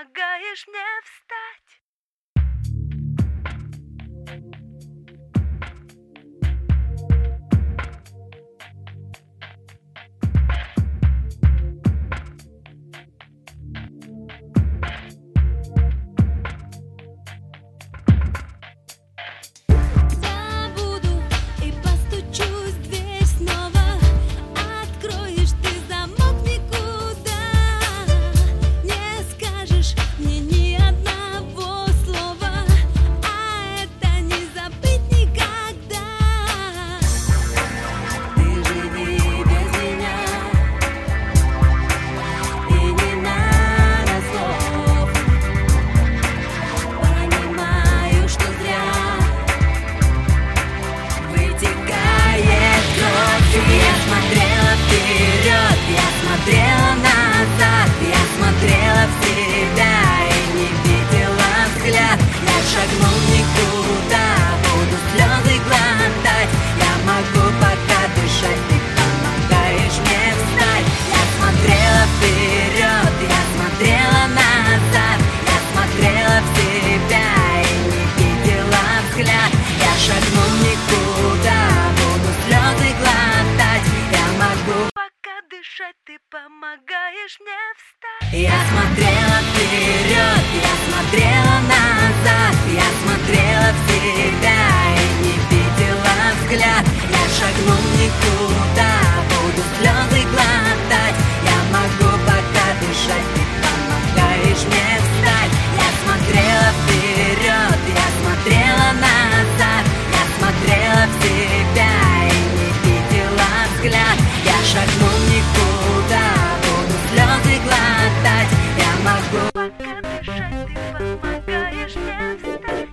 помогаешь мне встать. Я смотрела вперед, я смотрела на